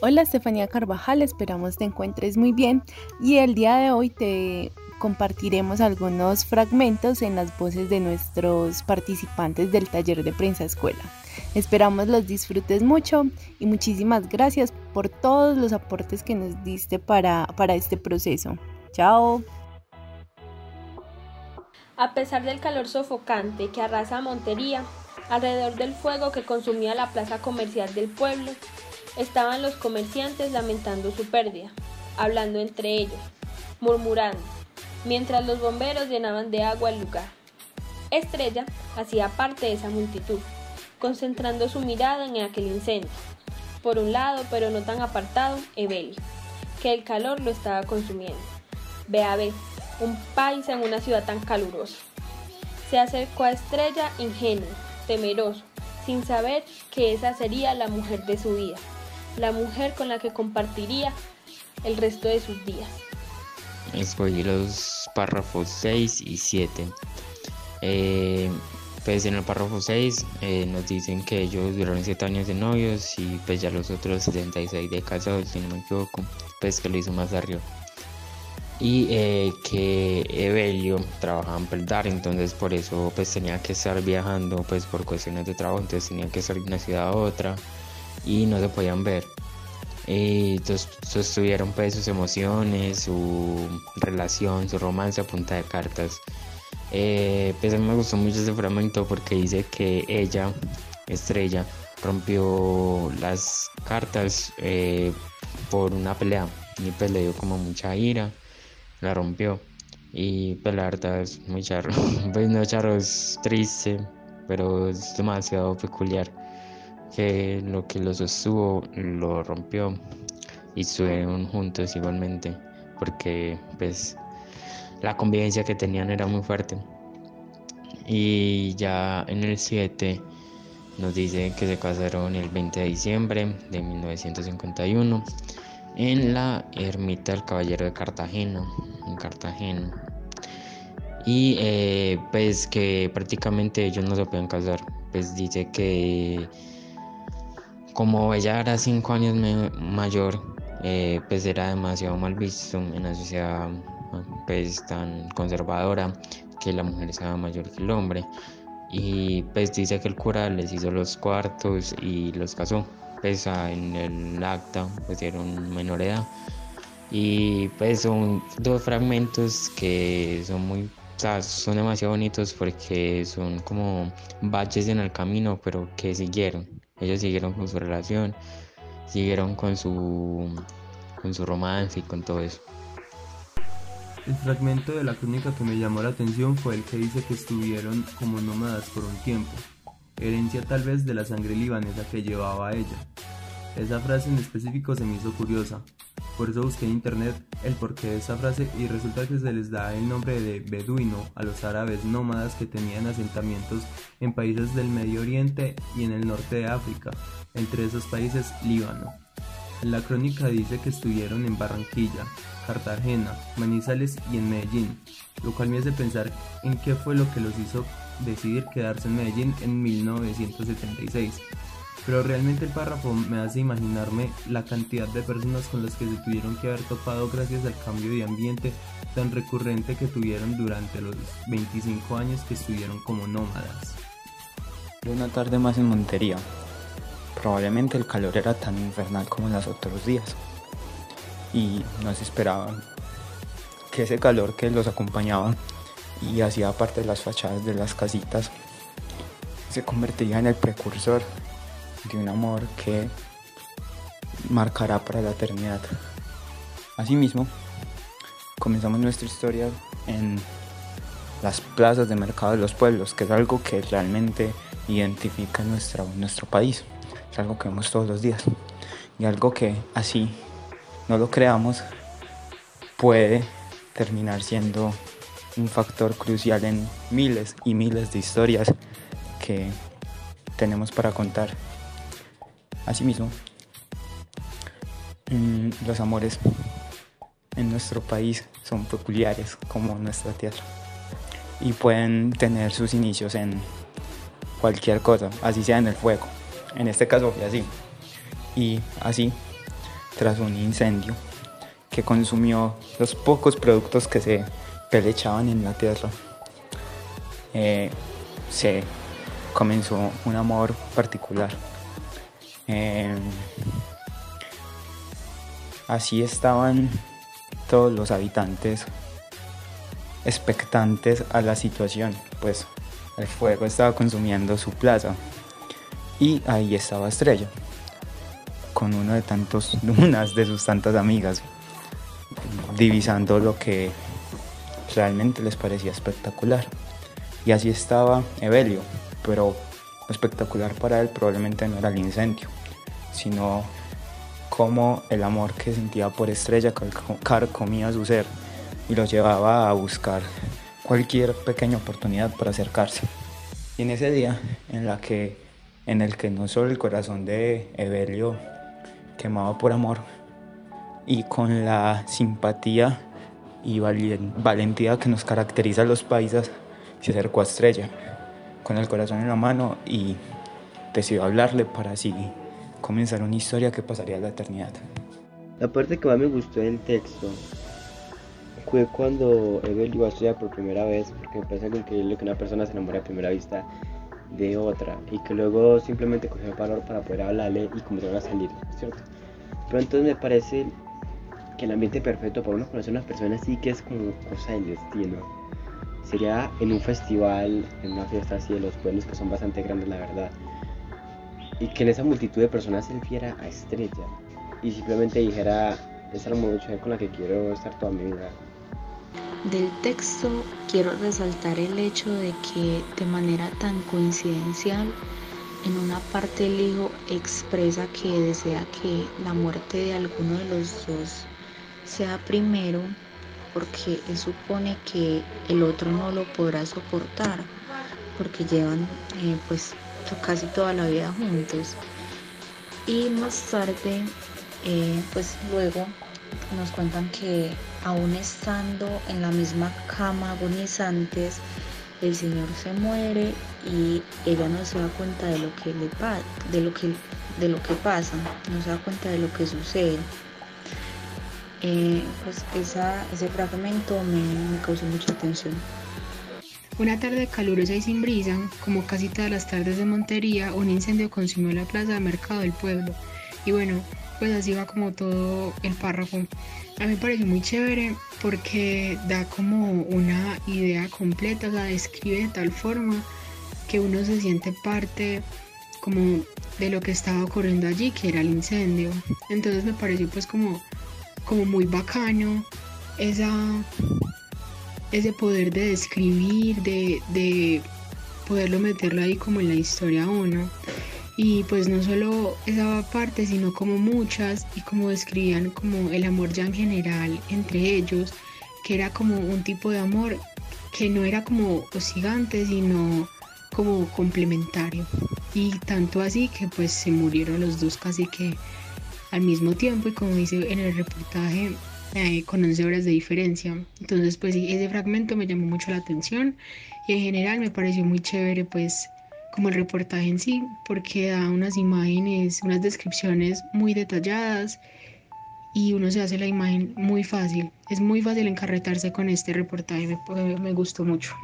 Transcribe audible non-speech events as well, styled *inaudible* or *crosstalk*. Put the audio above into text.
Hola Estefanía Carvajal, esperamos te encuentres muy bien y el día de hoy te compartiremos algunos fragmentos en las voces de nuestros participantes del taller de prensa escuela. Esperamos los disfrutes mucho y muchísimas gracias por todos los aportes que nos diste para, para este proceso. Chao. A pesar del calor sofocante que arrasa Montería, alrededor del fuego que consumía la plaza comercial del pueblo, Estaban los comerciantes lamentando su pérdida, hablando entre ellos, murmurando, mientras los bomberos llenaban de agua el lugar. Estrella hacía parte de esa multitud, concentrando su mirada en aquel incendio. Por un lado, pero no tan apartado, Evelio, que el calor lo estaba consumiendo. Ve a ver, un país en una ciudad tan calurosa. Se acercó a Estrella ingenuo, temeroso, sin saber que esa sería la mujer de su vida la mujer con la que compartiría el resto de sus días. Escogí los párrafos 6 y 7. Eh, pues en el párrafo 6 eh, nos dicen que ellos duraron 7 años de novios y pues ya los otros 76 de casados, si no me equivoco, pues que lo hizo más arriba. Y eh, que Evelio trabajaba en Peldar, entonces por eso pues tenía que estar viajando pues por cuestiones de trabajo, entonces tenía que salir de una ciudad a otra y no se podían ver. Y sostuvieron pues sus emociones, su relación, su romance a punta de cartas. Eh, pues a mí me gustó mucho ese fragmento porque dice que ella, Estrella, rompió las cartas eh, por una pelea y pues le dio como mucha ira, la rompió y pues la verdad es muy charro, *laughs* pues no charro es triste, pero es demasiado peculiar que lo que los sostuvo lo rompió y estuvieron juntos igualmente porque pues la convivencia que tenían era muy fuerte. Y ya en el 7 nos dice que se casaron el 20 de diciembre de 1951 en la ermita del caballero de Cartagena en Cartagena. Y eh, pues que prácticamente ellos no se pueden casar. Pues dice que como ella era cinco años mayor, eh, pues era demasiado mal visto en la sociedad pues tan conservadora que la mujer sea mayor que el hombre. Y pues dice que el cura les hizo los cuartos y los casó. Pues en el acta dieron menor edad. Y pues son dos fragmentos que son muy son demasiado bonitos porque son como baches en el camino, pero que siguieron. Ellos siguieron con su relación, siguieron con su, con su romance y con todo eso. El fragmento de la crónica que me llamó la atención fue el que dice que estuvieron como nómadas por un tiempo, herencia tal vez de la sangre libanesa que llevaba ella. Esa frase en específico se me hizo curiosa, por eso busqué en internet el porqué de esa frase y resulta que se les da el nombre de beduino a los árabes nómadas que tenían asentamientos en países del Medio Oriente y en el norte de África, entre esos países Líbano. La crónica dice que estuvieron en Barranquilla, Cartagena, Manizales y en Medellín, lo cual me hace pensar en qué fue lo que los hizo decidir quedarse en Medellín en 1976 pero realmente el párrafo me hace imaginarme la cantidad de personas con las que se tuvieron que haber topado gracias al cambio de ambiente tan recurrente que tuvieron durante los 25 años que estuvieron como nómadas. Una tarde más en Montería. Probablemente el calor era tan infernal como en los otros días. Y no se que ese calor que los acompañaba y hacía parte de las fachadas de las casitas se convertiría en el precursor de un amor que marcará para la eternidad. Asimismo, comenzamos nuestra historia en las plazas de mercado de los pueblos, que es algo que realmente identifica nuestro país, es algo que vemos todos los días y algo que así no lo creamos puede terminar siendo un factor crucial en miles y miles de historias que tenemos para contar. Asimismo, mm, los amores en nuestro país son peculiares como nuestra tierra y pueden tener sus inicios en cualquier cosa, así sea en el fuego. En este caso fue así. Y así tras un incendio que consumió los pocos productos que se pelechaban en la tierra. Eh, se comenzó un amor particular. Eh, así estaban todos los habitantes expectantes a la situación, pues el fuego estaba consumiendo su plaza y ahí estaba Estrella, con uno de tantos, *laughs* unas de sus tantas amigas, divisando lo que realmente les parecía espectacular. Y así estaba Evelio, pero espectacular para él probablemente no era el incendio, sino como el amor que sentía por Estrella carcomía su ser y lo llevaba a buscar cualquier pequeña oportunidad para acercarse. Y en ese día en, la que, en el que no solo el corazón de Evelio quemaba por amor y con la simpatía y valentía que nos caracteriza a los paisas, se acercó a Estrella con el corazón en la mano y decidió hablarle para así comenzar una historia que pasaría la eternidad. La parte que más me gustó del texto fue cuando Evel iba a estudiar por primera vez, porque me parece algo increíble que una persona se enamore a primera vista de otra y que luego simplemente cogió el valor para poder hablarle y comenzaron a salir, ¿cierto? Pero entonces me parece que el ambiente perfecto para uno conocer a una persona así que es como cosa del destino. Sería en un festival, en una fiesta así de los pueblos que son bastante grandes, la verdad. Y que en esa multitud de personas se viera a Estrella y simplemente dijera, esa es la mujer con la que quiero estar toda mi vida. Del texto quiero resaltar el hecho de que de manera tan coincidencial en una parte el hijo expresa que desea que la muerte de alguno de los dos sea primero porque él supone que el otro no lo podrá soportar porque llevan eh, pues casi toda la vida juntos y más tarde eh, pues luego nos cuentan que aún estando en la misma cama agonizantes, el Señor se muere y ella no se da cuenta de lo que le de lo que de lo que pasa, no se da cuenta de lo que sucede. Eh, pues ese fragmento me, me causó mucha atención. Una tarde calurosa y sin brisa, como casi todas las tardes de Montería, un incendio consumió la plaza de mercado del pueblo. Y bueno, pues así va como todo el párrafo. A mí me parece muy chévere porque da como una idea completa, sea, describe de tal forma que uno se siente parte como de lo que estaba ocurriendo allí, que era el incendio. Entonces me pareció pues como, como muy bacano esa, ese poder de describir, de, de poderlo meterlo ahí como en la historia uno. Y pues no solo esa parte sino como muchas y como describían como el amor ya en general entre ellos que era como un tipo de amor que no era como hostigante sino como complementario. Y tanto así que pues se murieron los dos casi que al mismo tiempo y como dice en el reportaje eh, con 11 horas de diferencia entonces pues sí, ese fragmento me llamó mucho la atención y en general me pareció muy chévere pues como el reportaje en sí, porque da unas imágenes, unas descripciones muy detalladas y uno se hace la imagen muy fácil. Es muy fácil encarretarse con este reportaje, me, me gustó mucho.